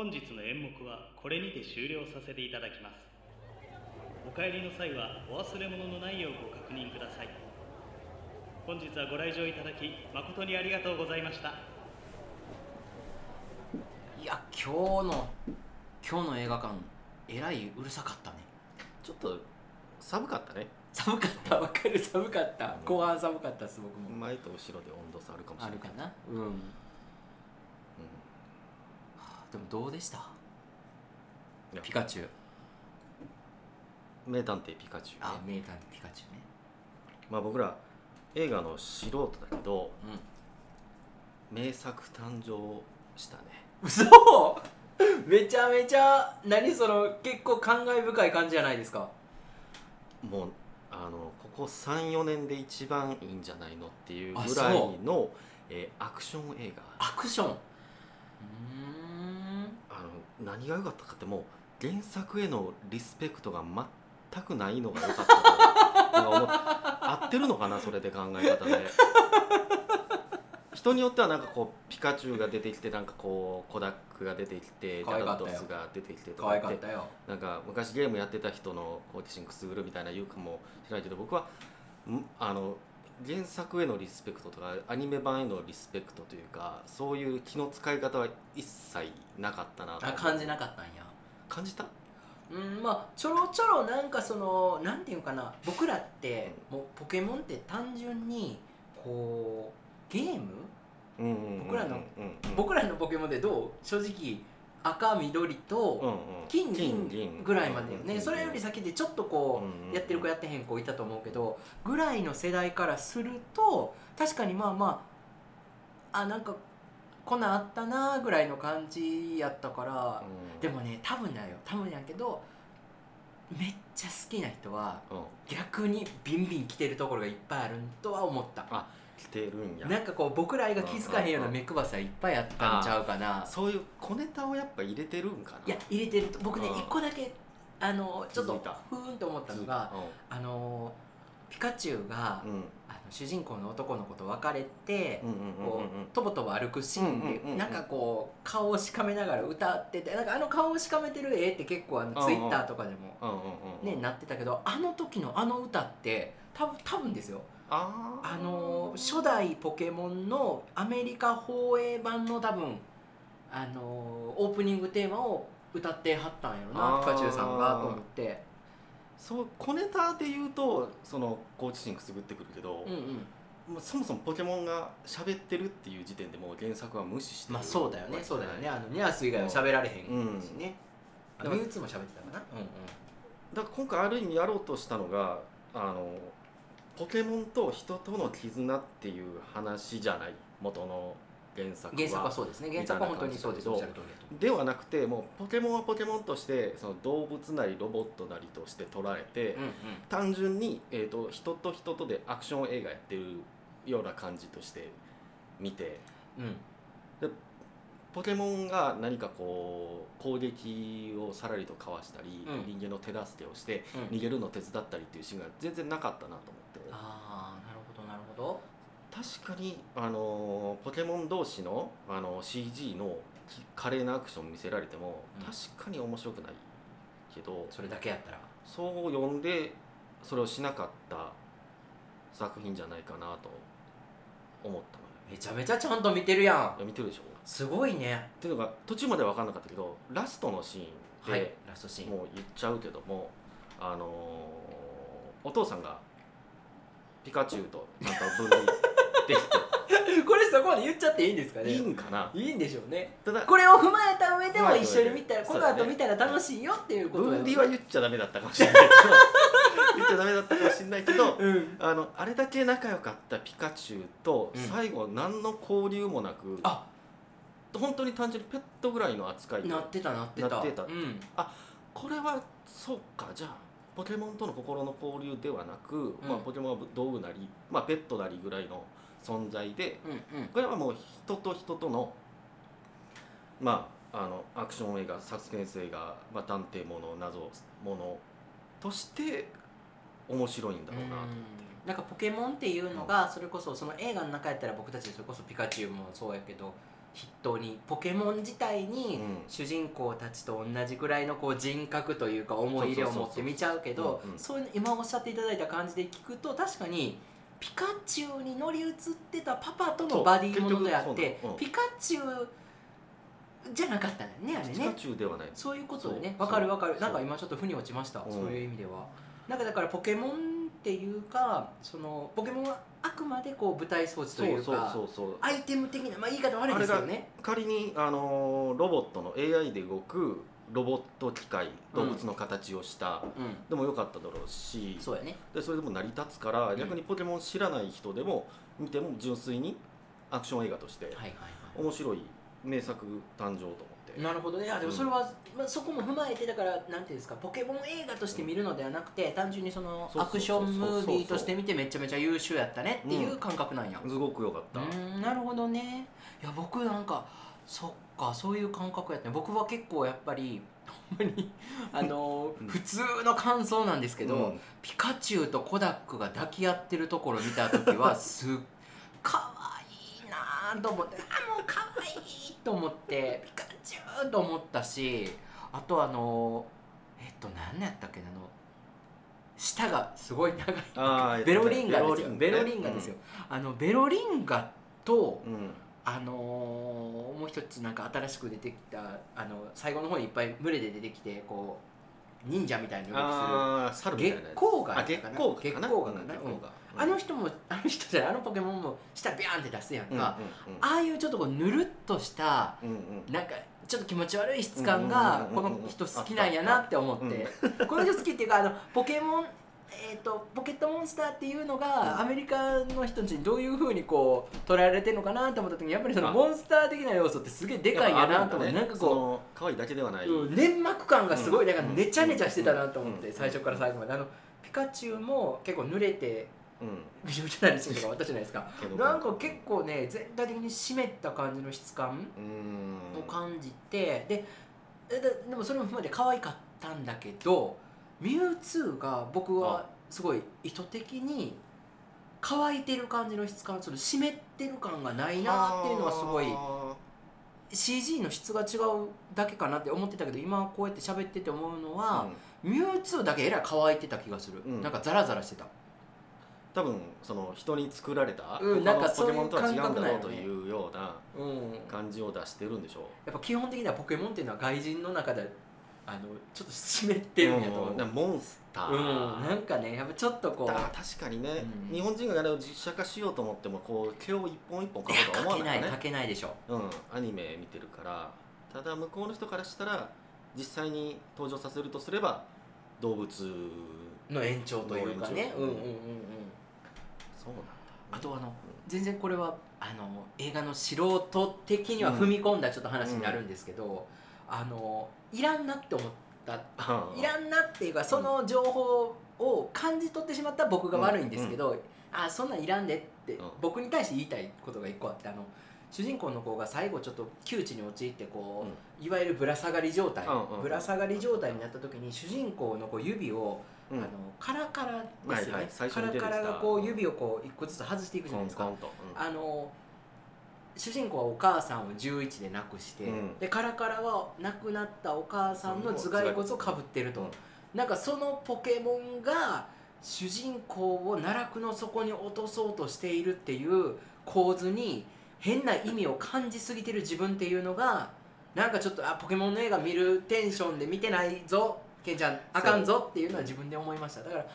本日の演目はこれにて終了させていただきます。お帰りの際はお忘れ物のないようご確認ください。本日はご来場いただき誠にありがとうございました。いや今日の今日の映画館えらいうるさかったね。ちょっと寒かったね。寒かった。わかる。寒かった。うん。後半寒かったです僕も。前と後ろで温度差あるかもしあるれない。かな？うん、はあでもどうでした？いや。ピカチュウ。うん名探偵ピカチュウね。あ名探偵ピカチュウね。まあ僕ら映画の素人だけどうん。名作誕生したね。嘘！めちゃめちゃ何その結構感慨深い感じじゃないですか。もうあのここ34年で一番いいんじゃないのっていうあぐらいその、えーアクション映画。アクション何が良かったかってもう原作へのリスペクトが全くないのが良かったと合ってるのかなそれで考え方で。人によってはなんかこうピカチュウが出てきてなんかこうコダックが出てきてダラドスが出てきてと可かってなんか昔ゲームやってた人の好奇心くすぐるみたいな言うかもしれないけど僕はんあの原作へのリスペクトとかアニメ版へのリスペクトというかそういう気の使い方は一切なかったなと。あ感じなかったんや。感じた？うんまあちょろちょろなんかそのなんていうかな。僕らってもうポケモンって単純にこうゲーム？僕らの僕らのポケモンでどう？正直赤緑と金銀ぐらいまでよね。それより先でちょっとこうやってる子やってへん子いたと思うけどぐらいの世代からすると確かにまあまああなんかこんなんあったなぐらいの感じやったからでもね多分だよ。多分やけどめっちゃ好きな人は逆にビンビン来てるところがいっぱいあるとは思った。あ来てるんや。なんかこう僕らが気づかへんような目くばさいっぱいあったんちゃうかな。そういう小ネタをやっぱ入れてるんかな。いや入れてると僕ねうん。一個だけあのちょっとふーんと思ったのがあのピカチュウが、うん。うんあの主人公の男の子と別れて、とぼとぼ歩くシーンうんうんうんうん。でなんかこう顔をしかめながら歌っててなんかあの顔をしかめてる絵って結構あのツイッターとかでも、ね、なってたけどあの時のあの歌って多分多分ですよあー。あの初代ポケモンのアメリカ放映版の多分あのオープニングテーマを歌ってはったんやろなピカチュウさんがと思って。そう小ネタで言うとその好奇心くすぐってくるけど、うんうん。もうそもそもポケモンが喋ってるっていう時点でもう原作は無視してる。まあそうだよねそうだよね。あのニャース以外は喋られへんうん。しね、あだからミュウツーも喋ってたかな。うんうん。だから今回ある意味やろうとしたのがあのポケモンと人との絆っていう話じゃない？元の原作は。原作はそうですね。原作は本当にそうですおっしゃる通りだと思ではなくてもうポケモンはポケモンとしてその動物なりロボットなりとして捉えて、ううんうん。単純に、えー、と人と人とでアクション映画やってるような感じとして見て。うん。ポケモンが何かこう攻撃をさらりとかわしたり、うん。人間の手助けをしてうん。逃げるのを手伝ったりっていうシーンが全然なかったなと思ってああなるほどなるほど。確かに、あのーポケモン同士の、あの CG のき華麗なアクション見せられても、うん。確かに面白くないけどそれだけやったら。そう読んでそれをしなかった作品じゃないかなと思ったのよ。めちゃめちゃちゃんと見てるやん。いや見てるでしょ。すごいね。っていうのが途中までは分かんなかったけどラストのシーンで、はいラストシーン。もう言っちゃうけどもあのーお父さんがピカチュウとちゃんと分類できこれそこまで言っちゃっていいんですかていいんかな？いいんでしょうね。ただこれを踏まえた上でも一緒に見たらこそうだねの後見たら楽しいよっていうこと分離は言っちゃダメだったかもしれないけど言っちゃダメだったかもしれないけどうん。あのあれだけ仲良かったピカチュウとうん最後何の交流もなく、あ。本当に単純にペットぐらいの扱いでなってたなってた。なってた。うん。これはそうかじゃあポケモンとの心の交流ではなく、まあ、ポケモンは道具なり、まあ、ペットなりぐらいの存在でうんうん。これはもう人と人とのまああのアクション映画サスペンス映画、まあ、探偵もの謎ものとして面白いんだろうなと思って。なんかポケモンっていうのがそれこそその映画の中やったら僕たちそれこそピカチュウもそうやけど筆頭にポケモン自体に主人公たちと同じぐらいのこう人格というか思い入れを持って見ちゃうけどそういう今おっしゃっていただいた感じで聞くと確かにピカチュウに乗り移ってたパパとのバディものであって、ピカチュウじゃなかったんねあれね。ピカチュウではないそういうことでね。わかるわかる。なんか今ちょっと腑に落ちました。そういう意味では。なんかだからポケモンっていうかそのポケモンはあくまでこう舞台装置というかアイテム的な、まあ、言い方悪いですよね。仮にあのロボットの AI で動くロボット機械動物の形をした、うん、でもよかっただろうしそうや、ね、でそれでも成り立つから、逆にポケモン知らない人でも見ても純粋にアクション映画として面白い名作誕生となるほどね。でもそれは、まあ、そこも踏まえてだからなんていうんですかポケモン映画として見るのではなくて単純にそのアクションムービーとして見てめちゃめちゃ優秀やったねっていう感覚なんや、すごく良かった。うんなるほどね。いや僕なんかそっかそういう感覚やったね。僕は結構やっぱりほんまに あのー、普通の感想なんですけど、うん、ピカチュウとコダックが抱き合ってるところ見た時は すっかわいいなと思ってあもうかわいいと思ってピカチュウと思ったしあとあのえっと何やったっけなあの舌がすごい長い。ベロリンガですよ。ベロリンガですよ、うん、あのベロリンガと、うん、あのー、もう一つなんか新しく出てきたあの最後の方にいっぱい群れで出てきてこう忍者みたいに動きする月光が月光月光があの人もあの人じゃあのポケモンも舌ビャンって出すやんか、ああいうちょっとこうぬるっとした、うなんかちょっと気持ち悪い質感がこの人好きなんやなって思って、この人好きっていうかあのポケモンえーと、ポケットモンスターっていうのがアメリカの人たちにどういうふうにこう捉えられてるのかなと思った時にやっぱりそのモンスター的な要素ってすげえでかいやなと思って、なんかこう可愛いだけではない、うん、粘膜感がすごいだからねちゃねちゃしてたなと思って、最初から最後まで。あのピカチュウも結構濡れてびしょびしょなりするとか私じゃないですか。なんか結構ね全体的に湿った感じの質感を感じてででもそれもまで可愛かったんだけどミュウツーが僕はすごい意図的に乾いてる感じの質感その湿ってる感がないなっていうのはすごい CG の質が違うだけかなって思ってたけど今こうやって喋ってて思うのは、うん、ミュウツーだけえらい乾いてた気がする、うん、なんかザラザラしてた多分その人に作られた、うん、なんかポケモンとは違うんだろうというような感じを出してるんでしょう、やっぱ基本的にはポケモンっていうのは外人の中であのちょっと湿ってるんやと思う、うん、モンスター、うん、なんかねやっぱちょっとこう確かにね、うん、日本人があれを実写化しようと思ってもこう毛を一本一本描こうとは思わないね。かけないでしょ。うん。アニメ見てるから。ただ向こうの人からしたら実際に登場させるとすれば動物の延長というかね。うんうんうんうんそうなんだ、あとあの、全然これはあの映画の素人的には踏み込んだちょっと話になるんですけど、あのいらんなって思った、いらんなっていうかその情報を感じ取ってしまった僕が悪いんですけど、うん、あそんなんいらんでって僕に対して言いたいことが一個あってあの主人公の子が最後ちょっと窮地に陥ってこう、うん、いわゆるぶら下がり状態、ぶら下がり状態になった時に主人公のこう指をあのカラカラですよね、カラカラがこう指をこう一個ずつ外していくじゃないですか、あの主人公はお母さんを11で亡くして、うん、でカラカラは亡くなったお母さんの頭蓋骨をかぶってると、うん、なんかそのポケモンが主人公を奈落の底に落とそうとしているっていう構図に変な意味を感じすぎてる自分っていうのがなんかちょっとあポケモンの映画見るテンションで見てないぞケンちゃんあかんぞっていうのは自分で思いました。だから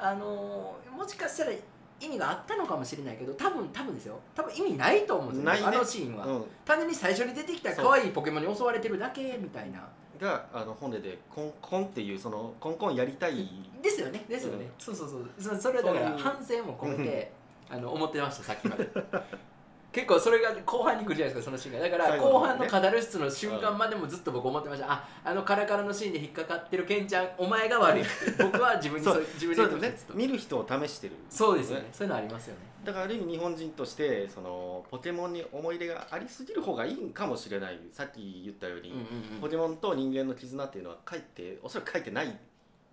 あのー、もしかしたら意味があったのかもしれないけど多分多分ですよ。多分意味ないと思うんですよ、ね、あのシーンは、うん、単純に最初に出てきた可愛いポケモンに襲われてるだけみたいな。があの本でコンコンっていうそのコンコンやりたい。ですよねですよね、うん、そうそうそう。それだから反省も込めてあの思ってましたさっきまで結構それが後半に来るじゃないですかそのシーンが。だから後半のカタルシスの瞬間までもずっと僕思ってました。ああのカラカラのシーンで引っかかってるケンちゃんお前が悪い。僕は自分にそう自分でね。見る人を試してる。そうですよね。そういうのありますよね。だからある意味日本人としてそのポケモンに思い入れがありすぎる方がいいんかもしれない。さっき言ったように、うんうんうん、ポケモンと人間の絆っていうのは書いておそらく書いてない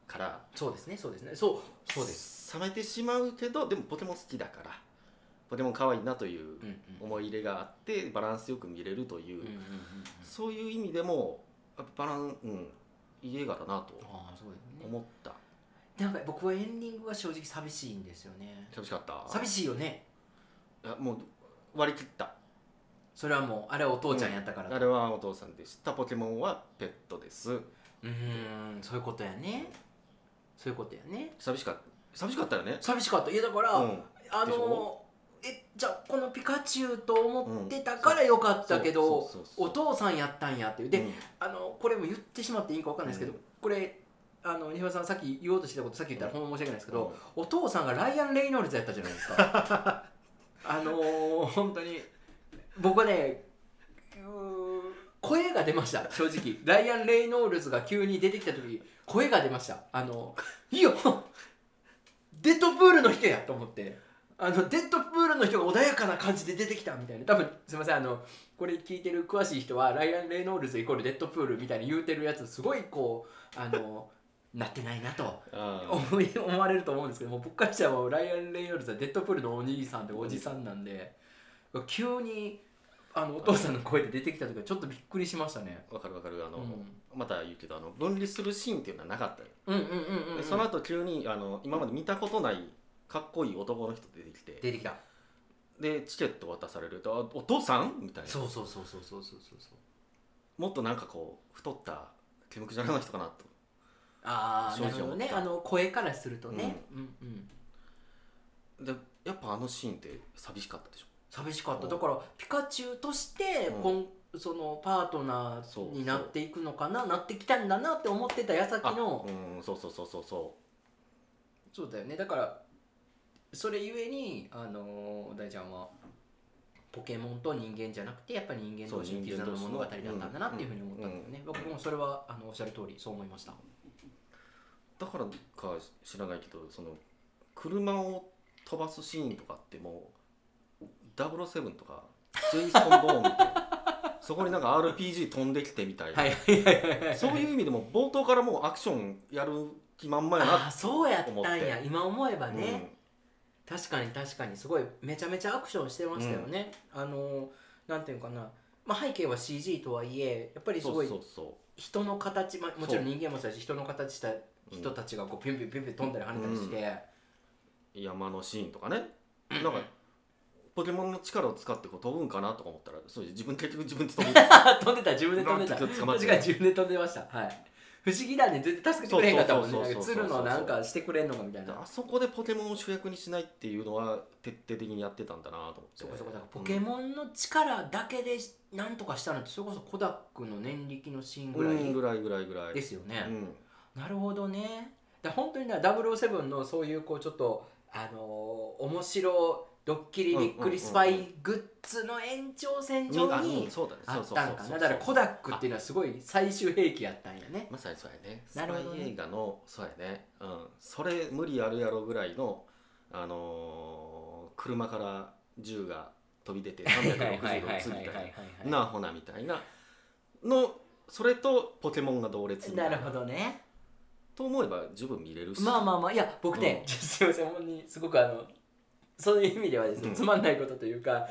から。そうですね。そうですね。そう。そうです。冷めてしまうけどでもポケモン好きだからポケモン可愛いなという思い入れがあってバランスよく見れるという,、そういう意味でもバラン、うん、いい映画だなと思った。なんか僕はエンディングは正直寂しいんですよね。寂しかった？寂しいよね。いやもう割り切った。それはもうあれはお父ちゃんやったから、うん、あれはお父さんでした。ポケモンはペットです。うんそういうことやね。そういうことやね。寂しかった。寂しかったよね。寂しかった。いやだから、うん、あのえじゃあこのピカチュウと思ってたからよかったけど、お父さんやったんやっていう。で、うん、あのこれも言ってしまっていいか分かんないですけど、これあの西村さんさっき言おうとしてたことさっき言ったらほんま申し訳ないですけど、うん、お父さんがライアン・レイノルズやったじゃないですか。あのー、本当に僕はね声が出ました正直。ライアン・レイノールズが急に出てきた時声が出ました。あのいいよデッドプールの人やと思ってあのデッドプールの人が穏やかな感じで出てきたみたいな。多分すいませんあのこれ聞いてる詳しい人はライアン・レイノールズイコールデッドプールみたいに言うてるやつすごいこうあのなってないなと思い 思われると思うんですけども僕からしたらライアン・レイノルズはデッドプールのお兄さんでおじさんなんで、急にあのお父さんの声で出てきた時はちょっとびっくりしましたね。わかるわかる。あの、うん、また言うけどあの分離するシーンっていうのはなかったよ、うんうんうんうん、うん、その後急にあの今まで見たことないかっこいい男の人出てきて。出てきた。でチケット渡されると「お父さん?」みたいな。そうそうそうそうそうそうそう。もっとなんかこう太った毛むくじゃらな人かなと。ああなるほどね。あの声からするとね、うん、うんうん。でやっぱあのシーンって寂しかったでしょ？寂しかった。だからピカチュウとしてこん、うん、そのパートナーになっていくのかな？なってきたんだなって思ってた矢先のうんそうそうそうそうそう。そうだよね。だからそれゆえにあの大ちゃんはポケモンと人間じゃなくてやっぱり人間同士の絆の物語だったんだなっていうふうに思ったんだよね、僕もそれはあのおっしゃる通りそう思いました。だからか知らないけどその車を飛ばすシーンとかってもう007とかジェイソン・ボーンみたいな そこになんか RPG 飛んできてみたいな。そういう意味でも冒頭からもうアクションやる気満々やなあそうやったんや。今思えばね、うん、確かに確かに。すごいめちゃめちゃアクションしてましたよね、うん、あのなんていうかな、まあ、背景は CG とはいえやっぱりすごい人の形、まあ、もちろん人間もそうだし人の形した人たちがこうピュンピュンピュンピュン飛んだり跳ねたりして、山のシーンとかね。なんかポケモンの力を使ってこう飛ぶんかなとか思ったらそう自分結局自分で飛ぶ。飛んでた自分で飛んでた。確かに自分で飛んでました。はい不思議だね。絶対助けてくれへんかったもんね。鶴のなんかしてくれんのかみたいな。あそこでポケモンを主役にしないっていうのは徹底的にやってたんだなと思って。そうかそうかだからポケモンの力だけでなんとかしたのってそれこそコダックの年力のシーンぐらいぐらいぐらいぐらい。ですよね、うん。なるほどね。だ本当にね007のそういうこうちょっとあのー、面白ドッキリびっくりスパイグッズの延長線上にあったんかな。だからコダックっていうのはすごい最終兵器やったんやね。まさにそうやね。なるほど、ね、映画のそうやね。うん。それ無理あるやろぐらいのあのー、車から銃が飛び出て360度撃つみたいななほなみたいなのそれとポケモンが同列な。るほどね。と思えば十分見れるし。まあまあまあ。いや僕ね、うん、すいませんにすごくあのそういう意味ではですね、うん、つまんないことというか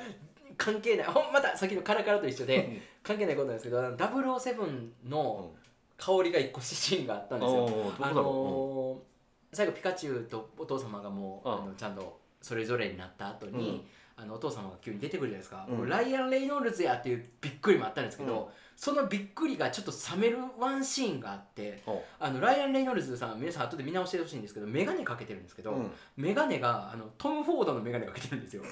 関係ないほんまたさっきのカラカラと一緒で関係ないことなんですけど007の香りが一個シーンがあったんですよ、あのー、最後ピカチュウとお父様がもうあのちゃんとそれぞれになった後に、あのお父様が急に出てくるじゃないですか、うん、ライアン・レイノルズやっていうびっくりもあったんですけど、そのびっくりがちょっと冷めるワンシーンがあってあのライアン・レイノルズさん皆さん後で見直してほしいんですけど眼鏡かけてるんですけど、うん、眼鏡があのトム・フォードの眼鏡かけてるんですよ。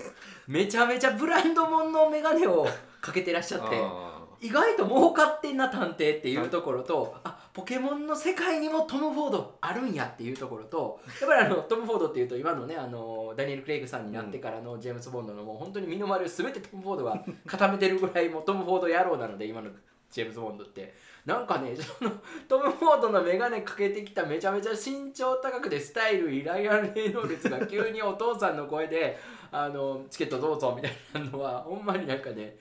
めちゃめちゃブランド物の眼鏡をかけてらっしゃって意外と儲かってんな探偵っていうところと、あポケモンの世界にもトム・フォードあるんやっていうところと やっぱりあのトム・フォードっていうと今のねあのダニエル・クレイグさんになってからのジェームズ・ボンドのもう本当に身の回りを全てトム・フォードが固めてるぐらいもうトム・フォード野郎なので今のジェームズ・ボンドって。なんかね そのトム・フォードの眼鏡かけてきためちゃめちゃ身長高くてスタイルイライアン・レイノルズが急にお父さんの声で あのチケットどうぞみたいなのはほんまになんかね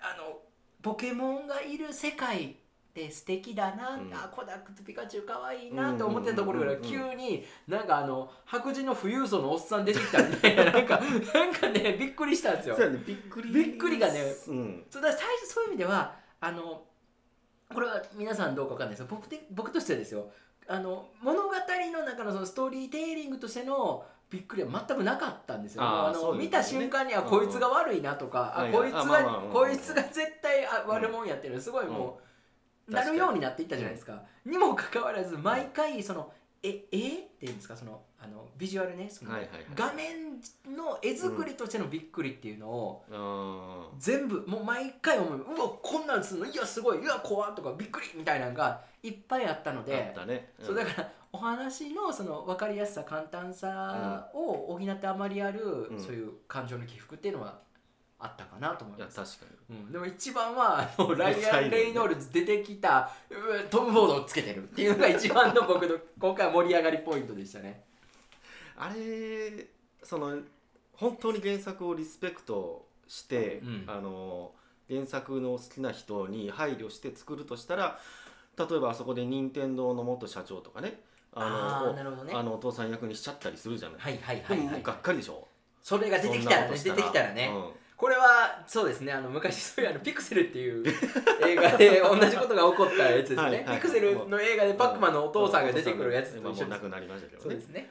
あのポケモンがいる世界って素敵だな、うん。あコダックとピカチュウかわいいなと思ってたところから急になんかあの白人の富裕層のおっさん出てきたみたいななんかなんかねびっくりしたんですよ。ねびっくりびっくりがねうん。そうだ最初そういう意味ではあのこれは皆さんどうかわかんないですけど僕で僕としてはですよ。あの物語の中のそのストーリーテイリングとしてのびっくりは全くなかったんですよ。あーあのね。見た瞬間にはうん。こいつが悪いなとか、こいつがこいつが絶対あ悪者やってる。のすごいもう、うんなるようになっていったじゃないですか。にもかかわらず毎回そのええ？っていうんですか？そのあのビジュアルね。その、はいはいはい画面の絵作りとしてのびっくりっていうのを、あ全部もう毎回思う。うわこんなんすんの？いやすごい。うわ怖っとかびっくりみたいなのがいっぱいあったのーあでったね。そうだからお話のその分かりやすさ簡単さを補ってあまりある、うん。そういう感情の起伏っていうのはあったかなと思います、いや確かに。うん、でも一番はあの ライアン・レイノールズ出てきたうわトム・フォードをつけてるっていうのが一番の僕の 今回盛り上がりポイントでしたね。あれその本当に原作をリスペクトして、うん。あの原作の好きな人に配慮して作るとしたら例えばあそこで任天堂の元社長とかねあのあーなるほどね。あのお父さん役にしちゃったりするじゃない、はいはいではいはい。ももうがっかりでしょ。それが出てきたらね出てきたらね、うんこれはそうですねあの昔そういうあのピクセルっていう 映画で同じことが起こったやつですね、ピクセルの映画でパックマンのお父さんが出てくるやつと今一なくなりましたけどね。そうですね。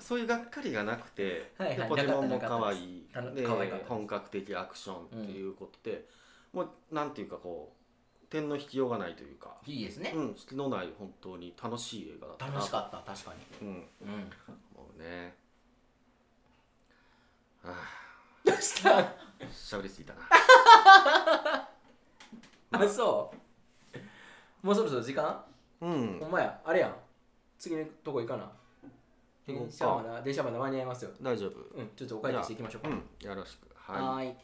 そういうがっかりがなくて、はいはい。でポケモンも可愛い。で本格的アクションっていうことで、もうなんていうかこう点の引きようがないというか、いいですね、うん、隙のない本当に楽しい映画だったな楽しかった確かに。うん。うん。もうね。はあどうした？しゃべりすぎたな。あそう。もうそろそろ時間？うん。ほんまや。あれやん。次のとこ行かな。電車まだ電車まだ間に合いますよ。大丈夫。うんちょっとお会計していきましょうか、うんよろしく。はい